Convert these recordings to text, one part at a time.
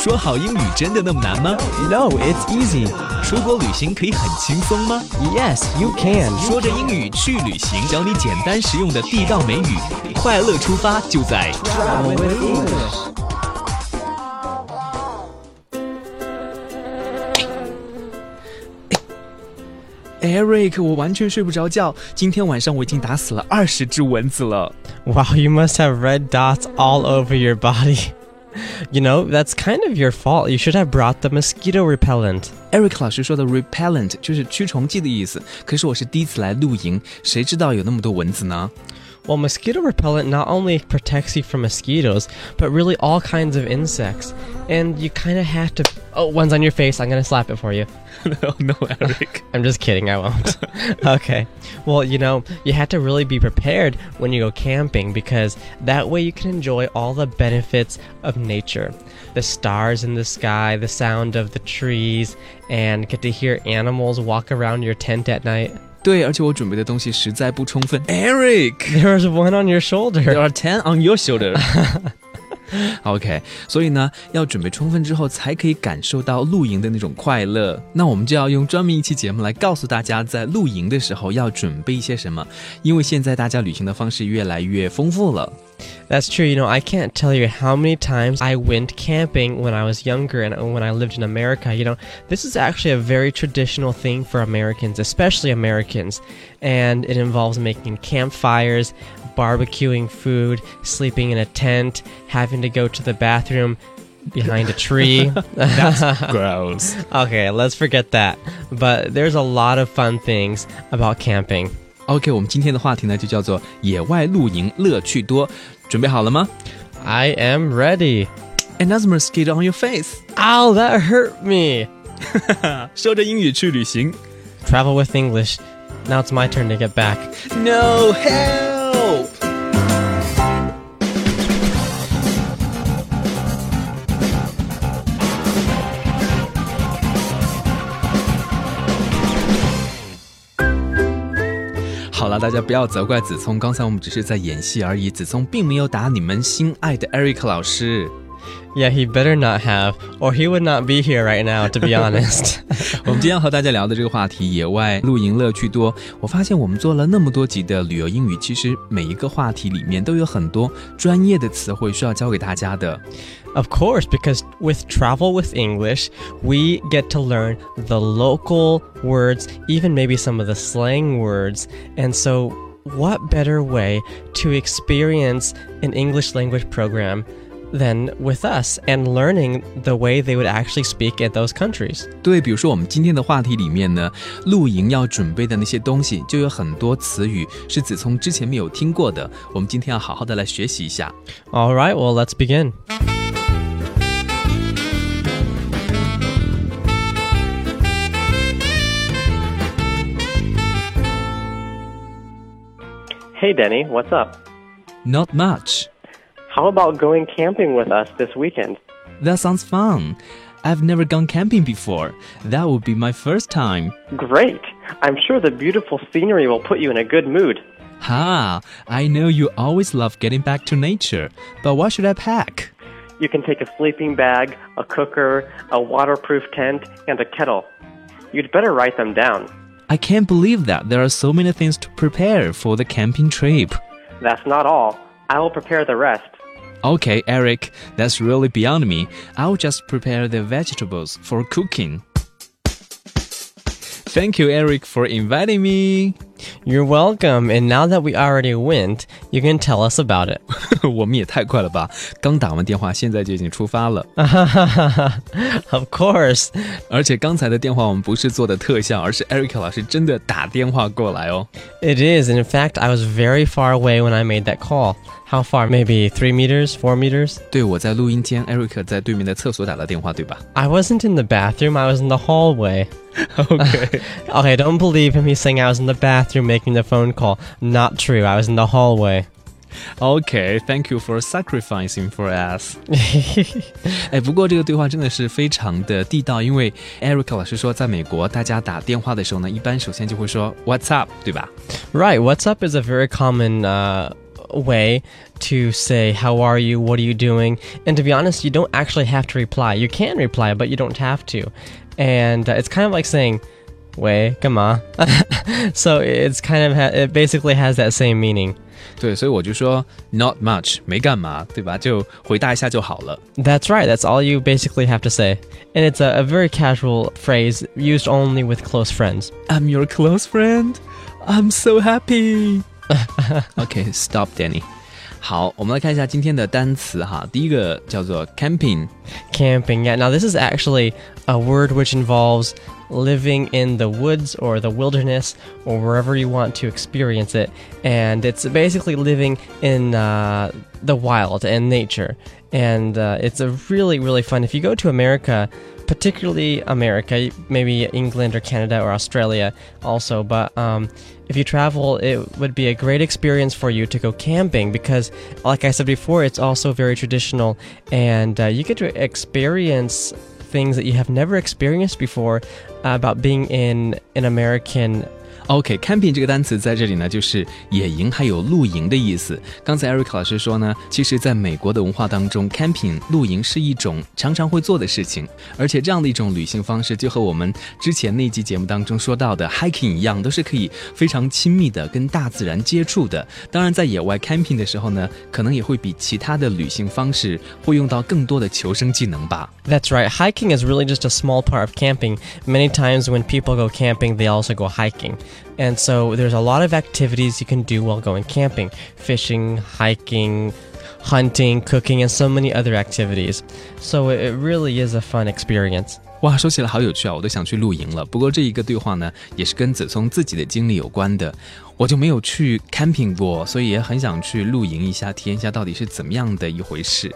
说好英语真的那么难吗？No, it's easy. 出国旅行可以很轻松吗？Yes, you can. 说着英语去旅行，教你简单实用的地道美语，快乐出发就在 Travel with English。Eric，我完全睡不着觉。今天晚上我已经打死了二十只蚊子了。Wow, you must have red dots all over your body. You know, that's kind of your fault. You should have brought the mosquito repellent. Eric 老师说的 repellent 就是驱虫剂的意思。可是我是第一次来露营，谁知道有那么多蚊子呢 ？well, mosquito repellent not only protects you from mosquitoes, but really all kinds of insects. And you kind of have to. Oh, one's on your face. I'm going to slap it for you. no, no, Eric. I'm just kidding. I won't. okay. Well, you know, you have to really be prepared when you go camping because that way you can enjoy all the benefits of nature the stars in the sky, the sound of the trees, and get to hear animals walk around your tent at night. 对，而且我准备的东西实在不充分。Eric, there is one on your shoulder. There are ten on your shoulder. OK，所以呢，要准备充分之后，才可以感受到露营的那种快乐。那我们就要用专门一期节目来告诉大家，在露营的时候要准备一些什么。因为现在大家旅行的方式越来越丰富了。That's true. You know, I can't tell you how many times I went camping when I was younger and when I lived in America. You know, this is actually a very traditional thing for Americans, especially Americans. And it involves making campfires, barbecuing food, sleeping in a tent, having to go to the bathroom behind a tree. That's gross. Okay, let's forget that. But there's a lot of fun things about camping. OK，我们今天的话题呢就叫做野外露营乐趣多，准备好了吗？I am ready. Another mosquito on your face. Ow, that hurt me. 说着英语去旅行。Travel with English. Now it's my turn to get back. No help. 好了，大家不要责怪子聪，刚才我们只是在演戏而已。子聪并没有打你们心爱的 Eric 老师。Yeah, he better not have, or he would not be here right now. To be honest，我们今天要和大家聊的这个话题，野外露营乐趣多。我发现我们做了那么多集的旅游英语，其实每一个话题里面都有很多专业的词汇需要教给大家的。Of course, because with Travel with English, we get to learn the local words, even maybe some of the slang words. And so, what better way to experience an English language program than with us and learning the way they would actually speak in those countries. 对，比如说我们今天的话题里面呢，露营要准备的那些东西，就有很多词语是子聪之前没有听过的。我们今天要好好的来学习一下。All right, well, let's begin. Hey, Denny, what's up? Not much. How about going camping with us this weekend? That sounds fun. I've never gone camping before. That would be my first time. Great! I'm sure the beautiful scenery will put you in a good mood. Ha! I know you always love getting back to nature, but what should I pack? You can take a sleeping bag, a cooker, a waterproof tent, and a kettle. You'd better write them down. I can't believe that there are so many things to prepare for the camping trip. That's not all. I will prepare the rest. Okay, Eric, that's really beyond me. I'll just prepare the vegetables for cooking. Thank you, Eric, for inviting me. You're welcome. And now that we already went, you can tell us about it. 我们也太快了吧！刚打完电话，现在就已经出发了。of course. 而且刚才的电话我们不是做的特效，而是 Eric 老师真的打电话过来哦。It is. And in fact, I was very far away when I made that call. How far? Maybe three meters, four meters? 对，我在录音间，Eric 在对面的厕所打的电话，对吧？I wasn't in the bathroom. I was in the hallway. okay. okay, don't believe him. He's saying I was in the bathroom making the phone call. Not true. I was in the hallway. Okay, thank you for sacrificing for us. 哎，不过这个对话真的是非常的地道，因为 Eric 老师说，在美国大家打电话的时候呢，一般首先就会说 What's up，对吧？Right, What's up is a very common uh way to say, How are you? What are you doing? And to be honest, you don't actually have to reply. You can reply, but you don't have to. And uh, it's kind of like saying, 喂，干嘛？So it's kind of ha it basically has that same meaning. 对，所以我就说 not much，没干嘛，对吧？就回答一下就好了。That's right. That's all you basically have to say, and it's a, a very casual phrase used only with close friends. I'm your close friend. I'm so happy. okay, stop, Denny. 好，我们来看一下今天的单词哈。第一个叫做 camping， Camping. Yeah. Now, this is actually a word which involves living in the woods or the wilderness or wherever you want to experience it. And it's basically living in uh, the wild and nature. And uh, it's a really, really fun. If you go to America, particularly America, maybe England or Canada or Australia also, but um, if you travel, it would be a great experience for you to go camping because, like I said before, it's also very traditional and uh, you get to experience things that you have never experienced before about being in an American OK，camping、这个单词在这里呢，就是野营还有露营的意思。刚才 Eric 老师说呢，其实在美国的文化当中，camping 露营是一种常常会做的事情，而且这样的一种旅行方式，就和我们之前那期节目当中说到的 hiking 一样，都是可以非常亲密的跟大自然接触的。当然，在野外 camping 的时候呢，可能也会比其他的旅行方式会用到更多的求生技能吧。That's right. Hiking is really just a small part of camping. Many times when people go camping, they also go hiking. And so there's a lot of activities you can do while going camping fishing, hiking, hunting, cooking, and so many other activities. So it it really is a fun experience. 哇，说起来好有趣啊，我都想去露营了。不过这一个对话呢，也是跟子聪自己的经历有关的。我就没有去 camping 过，所以也很想去露营一下，体验一下到底是怎么样的一回事。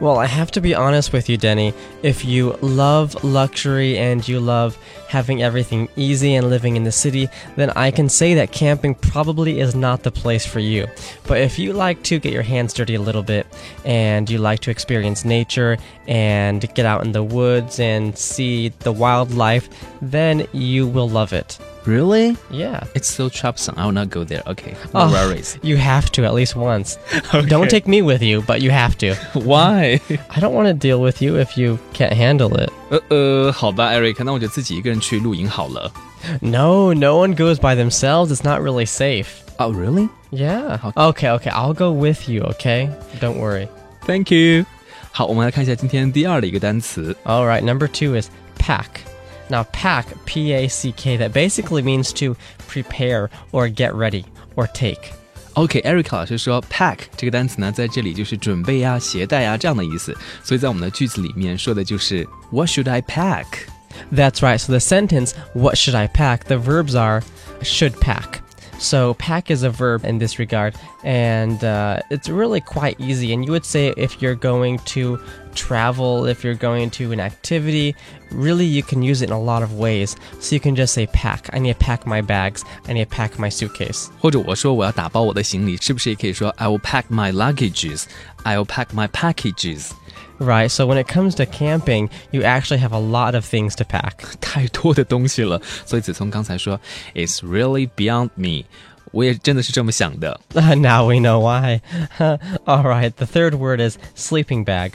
Well, I have to be honest with you, Denny. If you love luxury and you love having everything easy and living in the city, then I can say that camping probably is not the place for you. But if you like to get your hands dirty a little bit and you like to experience nature and get out in the woods and see the wildlife, then you will love it. Really? Yeah. It's so troublesome. I will not go there. Okay, no Oh. worries. You have to at least once. Don't take me with you, but you have to. Why? I don't want to deal with you if you can't handle it. 呃呃，好吧，Eric，那我就自己一个人去露营好了。 No, no one goes by themselves. It's not really safe. Oh, really? Yeah. Okay, okay. I'll go with you, okay? Don't worry. Thank you. 好，我们来看一下今天第二的一个单词 All right, number two is pack. Now, pack, P A C K, that basically means to prepare or get ready or take. OK，Eric、老师说，pack 这个单词呢，在这里就是准备呀、携带呀这样的意思，所以在我们的句子里面说的就是 What should I pack？ That's right. So the sentence, what should I pack? The verbs are should pack. So pack is a verb in this regard, and uh, it's really quite easy. And you would say if you're going to travel, if you're going to an activity, really you can use it in a lot of ways. So you can just say pack. I need to pack my bags. I need to pack my suitcase. 或者我说我要打包我的行李，是不是也可以说 I will pack my luggages？I will pack my packages？ Right. So when it comes to camping, you actually have a lot of things to pack. 太多的东西了，所以子聪刚才说 It's really beyond me。 我也真的是这么想的。 now we know why. All right. The third word is sleeping bag.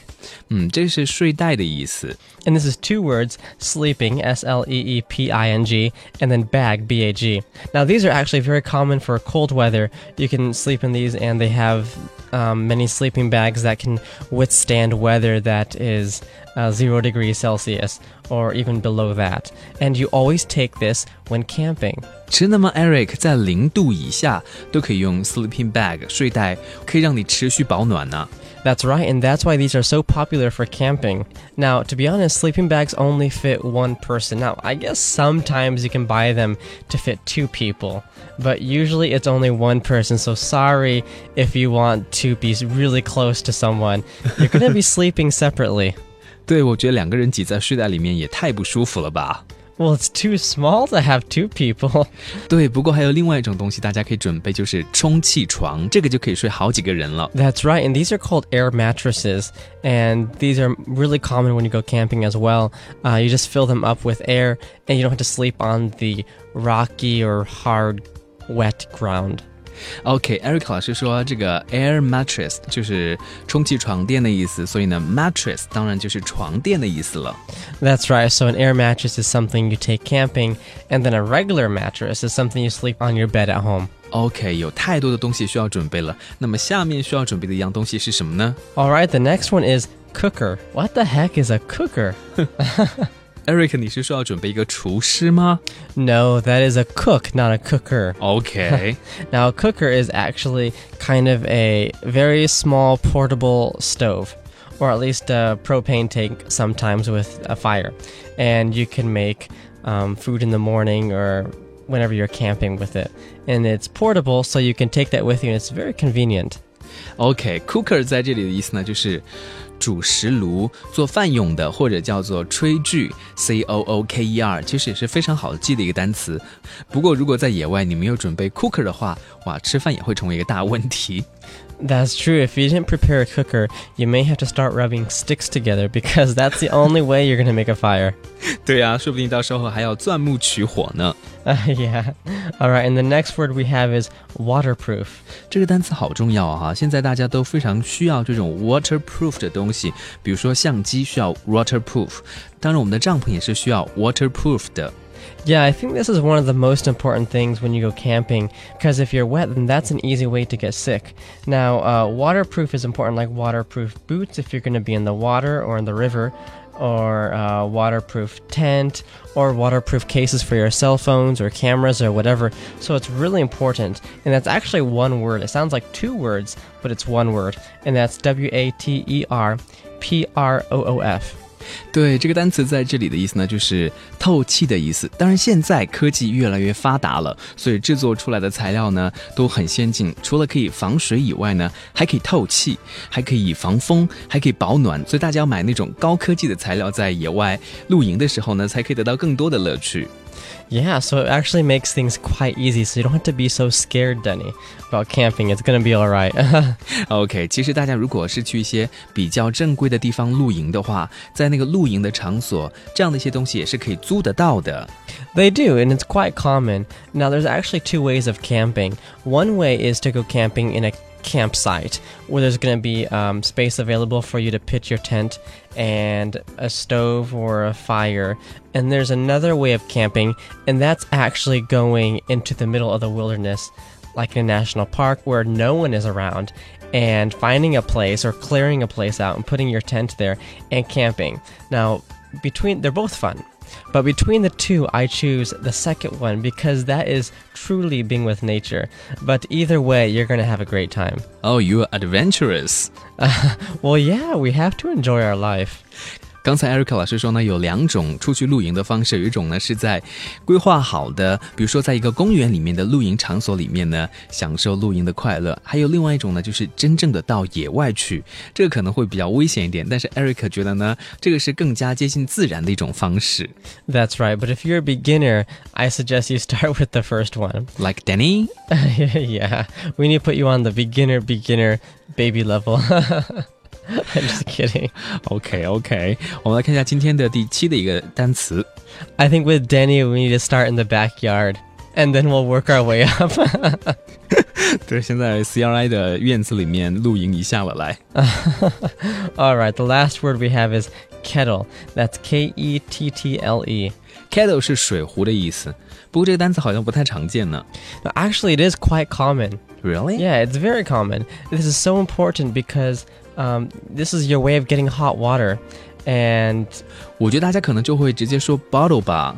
嗯，这是睡袋的意思。 And this is two words sleeping, S L E E P I N G, and then bag, B A G. Now, these are actually very common for cold weather. You can sleep in these, and they have um, many sleeping bags that can withstand weather that is uh, zero degrees Celsius or even below that. And you always take this when camping. 真的吗，Eric？在零度以下都可以用 sleeping bag 睡袋，可以让你持续保暖呢、 That's right, and that's why these are so popular for camping. Now, to be honest, sleeping bags only fit one person. Now, I guess sometimes you can buy them to fit two people, but usually it's only one person. So sorry if you want to be really close to someone. You're going to be sleeping separately. 对，我觉得两个人挤在睡袋里面也太不舒服了吧。 Well, it's too small to have two people. 对，不过还有另外一种东西，大家可以准备，就是充气床，这个就可以睡好几个人了。 That's right, and these are called air mattresses, and these are really common when you go camping as well. Uh, you just fill them up with air, and you don't have to sleep on the rocky or hard, wet ground. OK，Eric、老师说这个 air mattress 就是充气床垫的意思，所以呢，mattress 当然就是床垫的意思了。 That's right. So an air mattress is something you take camping, and then a regular mattress is something you sleep on your bed at home. OK，有太多的东西需要准备了。那么下面需要准备的一样东西是什么呢 All right, the next one is cooker. What the heck is a cooker? ？Eric，你是说要准备一个厨师吗 No, that is a cook, not a cooker. ？OK， Now, a cooker is actually kind of a very small portable stove, or at least a propane tank sometimes with a fire. And you can make um, food in the morning or whenever you're camping with it. And it's portable, so you can take that with you, and it's very convenient. OK，cooker、在这里的意思呢，就是 主食炉，做饭用的，或者叫做炊具，C O O K E R，其实也是非常好记的一个单词。不过，如果在野外你没有准备 cooker 的话，哇，吃饭也会成为一个大问题。That's true. If you didn't prepare a cooker, you may have to start rubbing sticks together because that's the only way you're going to make a fire. 对啊，说不定到时候还要钻木取火呢。 Uh, yeah. All right, and the next word we have is waterproof. 这个单词好重要啊！哈，现在大家都非常需要这种 waterproof 的东西，比如说相机需要 waterproof，当然我们的帐篷也是需要 waterproof 的。 Yeah, I think this is one of the most important things when you go camping because if you're wet, then that's an easy way to get sick. Now, uh, waterproof is important, like waterproof boots if you're going to be in the water or in the river, or uh, waterproof tent, or waterproof cases for your cell phones or cameras or whatever. So it's really important, and that's actually one word. It sounds like two words, but it's one word, and that's W A T E R P R O O F. 对，这个单词在这里的意思呢，就是透气的意思。当然，现在科技越来越发达了，所以制作出来的材料呢都很先进。除了可以防水以外呢，还可以透气，还可以防风，还可以保暖。所以大家要买那种高科技的材料，在野外露营的时候呢，才可以得到更多的乐趣。Yeah, so it actually makes things quite easy, so you don't have to be so scared, Denny, about camping. It's gonna be alright. OK，其实大家如果是去一些比较正规的地方露营的话，在那个露营的场所，这样的一些东西也是可以租得到的。 they do, and it's quite common. Now, there's actually two ways of camping. One way is to go camping in a campsite where there's going to be um, space available for you to pitch your tent and a stove or a fire. And there's another way of camping, and that's actually going into the middle of the wilderness, like in a national park where no one is around, and finding a place or clearing a place out and putting your tent there and camping. Now, between they're both fun. But between the two, I choose the second one because that is truly being with nature. But either way, you're going to have a great time. Oh, you're adventurous. Well, yeah, we have to enjoy our life. 刚才 Erica 老师说呢，有两种出去露营的方式，有一种呢是在规划好的，比如说在一个公园里面的露营场所里面呢，享受露营的快乐；还有另外一种呢，就是真正的到野外去，这个可能会比较危险一点。但是 Erica 觉得呢，这个是更加接近自然的一种方式。That's right, but if you're a beginner, I suggest you start with the first one. Like Denny? yeah, we need to put you on the beginner, beginner, baby level. I'm just kidding. Okay, okay. 我们来看一下今天的第七的一个单词。I think with Denny, we need to start in the backyard, and then we'll work our way up. 对，先在 CRI 的院子里面露营一下了，来。All right, the last word we have is kettle. That's K E T T L E. Kettle 是水壶的意思，不过这个单词好像不太常见呢。Actually, it is quite common. Really? Yeah, it's very common. This is so important because um, this is your way of getting hot water. And 我觉得大家可能就会直接说 bottle 吧。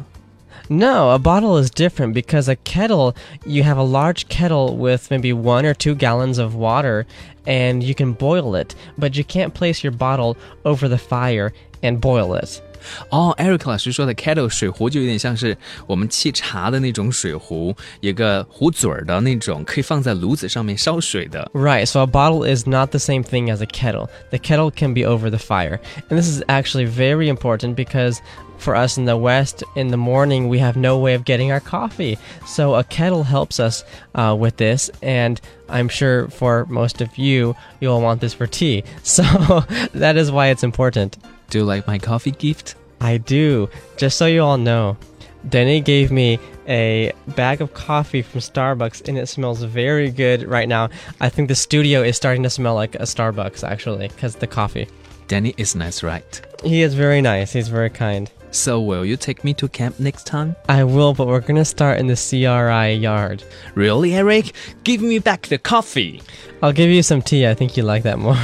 no, a bottle is different because a kettle, you have a large kettle with maybe one or two gallons of water and you can boil it, but you can't place your bottle over the fire and boil it. 哦，Eric 老师说的 kettle 水壶就有点像是我们沏茶的那种水壶，有个壶嘴儿的那种，可以放在炉子上面烧水的。 Right, so a bottle is not the same thing as a kettle. The kettle can be over the fire. And this is actually very important because for us in the West, in the morning, we have no way of getting our coffee. So a kettle helps us uh, with this. And I'm sure for most of you, you'll want this for tea. So that is why it's important. Do you like my coffee gift？I do, just so you all know. Denny gave me a bag of coffee from Starbucks and it smells very good right now. I think the studio is starting to smell like a Starbucks actually because the coffee. Denny is nice, right? He is very nice. He's very kind. So will you take me to camp next time? I will, but we're gonna start in the CRI yard. Really, Eric? Give me back the coffee. I'll give you some tea. I think you like that more.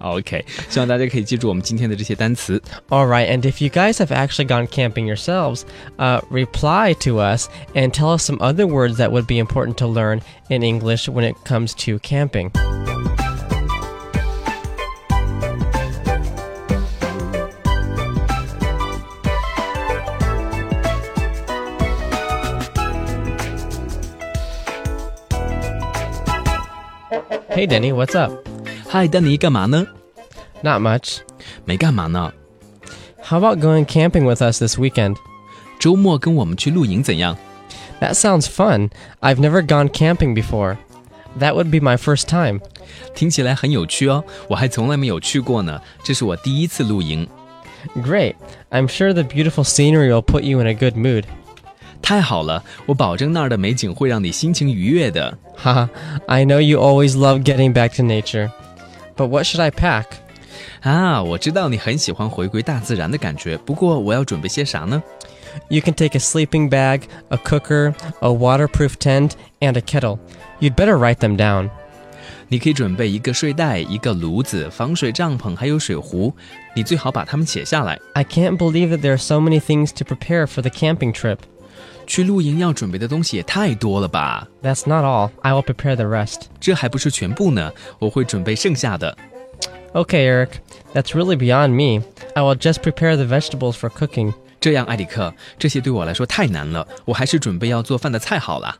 OK，希望大家可以记住我们今天的这些单词。 All right, and if you guys have actually gone camping yourselves, uh, reply to us and tell us some other words that would be important to learn in English when it comes to camping. Hey Denny, what's up? 嗨，丹尼，干嘛呢？ Not much. 没干嘛呢。 How about going camping with us this weekend? 周末跟我们去露营怎样？ That sounds fun. I've never gone camping before. That would be my first time. 听起来很有趣哦，我还从来没有去过呢，这是我第一次露营。 Great. I'm sure the beautiful scenery will put you in a good mood. 太好了，我保证那儿的美景会让你心情愉悦的。 Haha, I know you always love getting back to nature. But what should I pack? 啊，我知道你很喜欢回归大自然的感觉，不过我要准备些啥呢？ You can take a sleeping bag, a cooker, a waterproof tent, and a kettle. You'd better write them down. 你可以准备一个睡袋、一个炉子、防水帐篷，还有水壶。你最好把它们写下来。 I can't believe that there are so many things to prepare for the camping trip. 去露营要准备的东西也太多了吧？That's not all. I will prepare the rest. 这还不是全部呢，我会准备剩下的。Okay, Eric. That's really beyond me. I will just prepare the vegetables for cooking. 这样，艾里克，这些对我来说太难了，我还是准备要做饭的菜好了。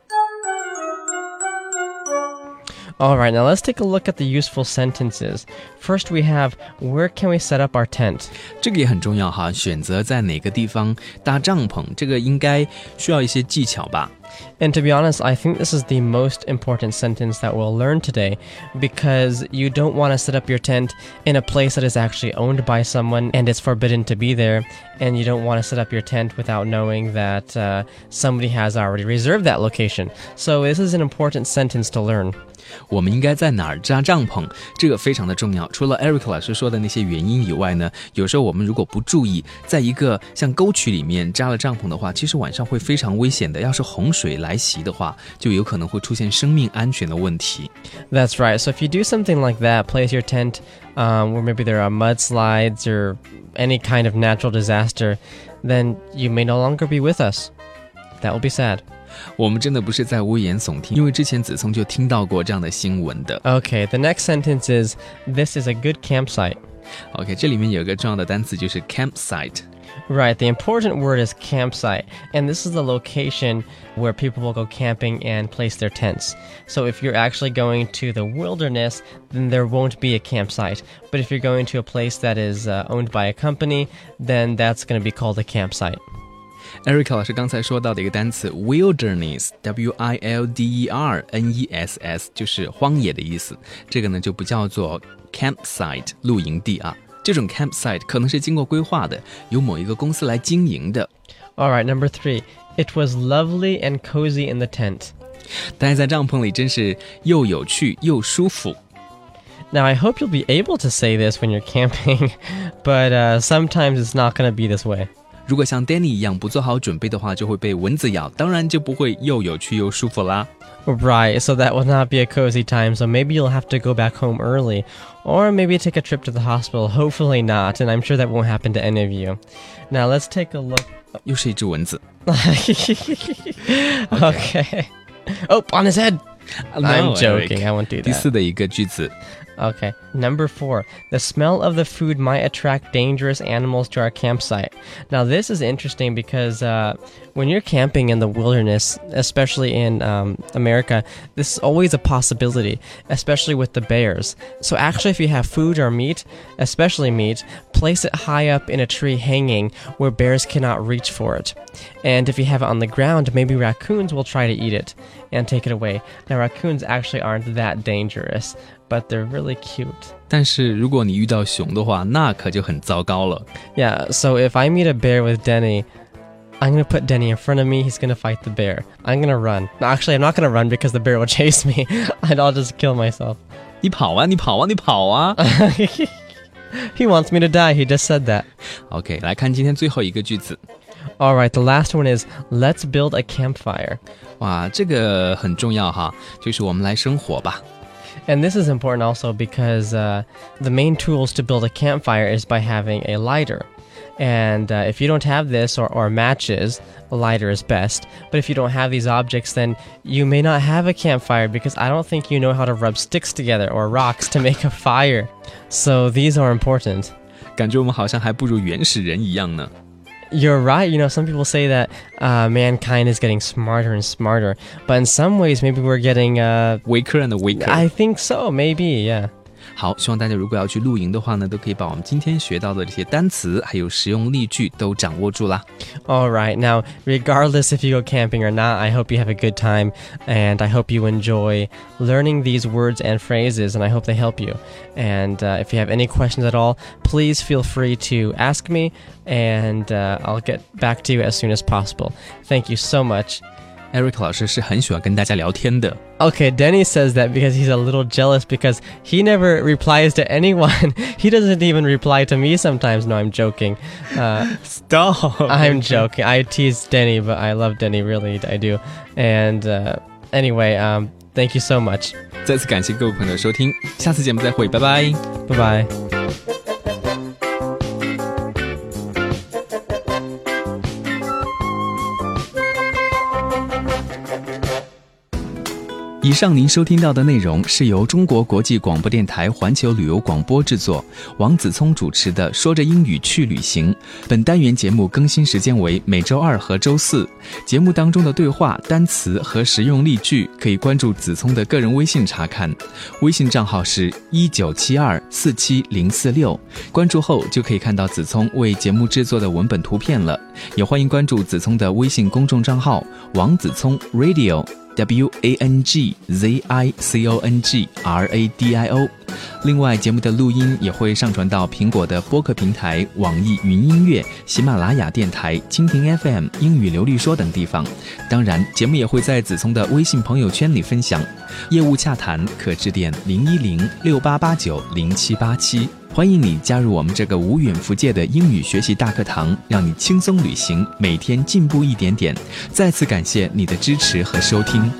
All right, now let's take a look at the useful sentences. First, we have where can we set up our tent? 这个也很重要哈，选择在哪个地方搭帐篷，这个应该需要一些技巧吧。 And to be honest, I think this is the most important sentence that we'll learn today because you don't want to set up your tent in a place that is actually owned by someone and it's forbidden to be there. And you don't want to set up your tent without knowing that uh, somebody has already reserved that location. So, this is an important sentence to learn. 我们应该在哪儿扎帐篷？这个非常的重要。除了 Eric 老师说的那些原因以外呢，有时候我们如果不注意，在一个像沟渠里面扎了帐篷的话，其实晚上会非常危险的。要是洪 水来袭的话，就有可能会出现生命安全的问题。 That's right. So if you do something like that, place your tent um, where maybe there are mudslides or any kind of natural disaster, then you may no longer be with us. That will be sad. 我们真的不是在危言耸听，因为之前子聪就听到过这样的新闻的。 Okay, the next sentence is This is a good campsite. OK，这里面有一个重要的单词就是 campsite。 Right, the important word is campsite, and this is the location where people will go camping and place their tents. So if you're actually going to the wilderness, then there won't be a campsite. But if you're going to a place that is uh, owned by a company, then that's going to be called a campsite. Eric 老师刚才说到的一个单词 wilderness，w i l d e r n e s s，就是荒野的意思。这个呢就不叫做 campsite 露营地啊， 这种 campsite 可能是经过规划的，由某一个公司来经营的。All right, number three. It was lovely and cozy in the tent. 待在帐篷里真是又有趣又舒服。Now, I hope you'll be able to say this when you're camping, but uh, sometimes it's not going to be this way. 如果像 Denny 一样不做好准备的话，就会被蚊子咬，当然就不会又有趣又舒服啦。Right, so that will not be a cozy time, so maybe you'll have to go back home early, or maybe take a trip to the hospital. Hopefully not, and I'm sure that won't happen to any of you. Now, let's take a look. 又是一只蚊子。 okay. Oh, on his head! I'm No, joking, Eric. I won't do 第 that. 四的一个句子 Okay. Number four, the smell of the food might attract dangerous animals to our campsite. Now, this is interesting because uh, when you're camping in the wilderness, especially in um, America, this is always a possibility, especially with the bears. So, actually, if you have food or meat, especially meat, place it high up in a tree hanging where bears cannot reach for it. And if you have it on the ground, maybe raccoons will try to eat it and take it away. Now, raccoons actually aren't that dangerous, but they're really cute. 但是如果你遇到熊的话，那可就很糟糕了。 Yeah, so if I meet a bear with Denny, I'm gonna put Denny in front of me. He's gonna fight the bear. I'm gonna run. No, actually, I'm not gonna run because the bear will chase me, and I'll just kill myself. 你跑啊，你跑啊，你跑啊。 He wants me to die. He just said that. OK，来看今天最后一个句子。 All right, the last one is let's build a campfire. 哇，这个很重要哈，就是我们来生火吧。 And this is important also because uh, the main tools to build a campfire is by having a lighter. And uh, if you don't have this or, or matches, a lighter is best. But if you don't have these objects, then you may not have a campfire because I don't think you know how to rub sticks together or rocks to make a fire. So these are important. 感觉我们好像还不如原始人一样呢。 You're right. You know, some people say that uh, mankind is getting smarter and smarter. But in some ways, maybe we're getting. Uh, Waker and Waker。I think so. Maybe, yeah. 好，希望大家如果要去露营的话呢，都可以把我们今天学到的这些单词还有实用例句都掌握住啦。 All right. Now, regardless if you go camping or not, I hope you have a good time and I hope you enjoy learning these words and phrases and I hope they help you. And uh, if you have any questions at all, please feel free to ask me and uh, I'll get back to you as soon as possible. Thank you so much. Eric 老师是很喜欢跟大家聊天的。 Okay, Denny says that because he's a little jealous because he never replies to anyone. he doesn't even reply to me sometimes. No, I'm joking. Uh, Stop！ I'm joking. I tease Denny, but I love Denny, really, I do. And uh, anyway, um, thank you so much. 再次感谢各位朋友的收听，下次节目再会，拜拜。 Bye bye. 以上您收听到的内容是由中国国际广播电台环球旅游广播制作，王子聪主持的《说着英语去旅行》。本单元节目更新时间为每周二和周四。节目当中的对话、单词和实用例句，可以关注子聪的个人微信查看，微信账号是一九七二四七零四六。关注后就可以看到子聪为节目制作的文本图片了。也欢迎关注子聪的微信公众账号王子聪 Radio。W A N G Z I C O N G R A D I O。另外，节目的录音也会上传到苹果的播客平台、网易云音乐、喜马拉雅电台、蜻蜓 FM、英语流利说等地方。当然，节目也会在子聪的微信朋友圈里分享。业务洽谈可致电零一零六八八九零七八七。欢迎你加入我们这个无远弗届的英语学习大课堂，让你轻松旅行，每天进步一点点。再次感谢你的支持和收听。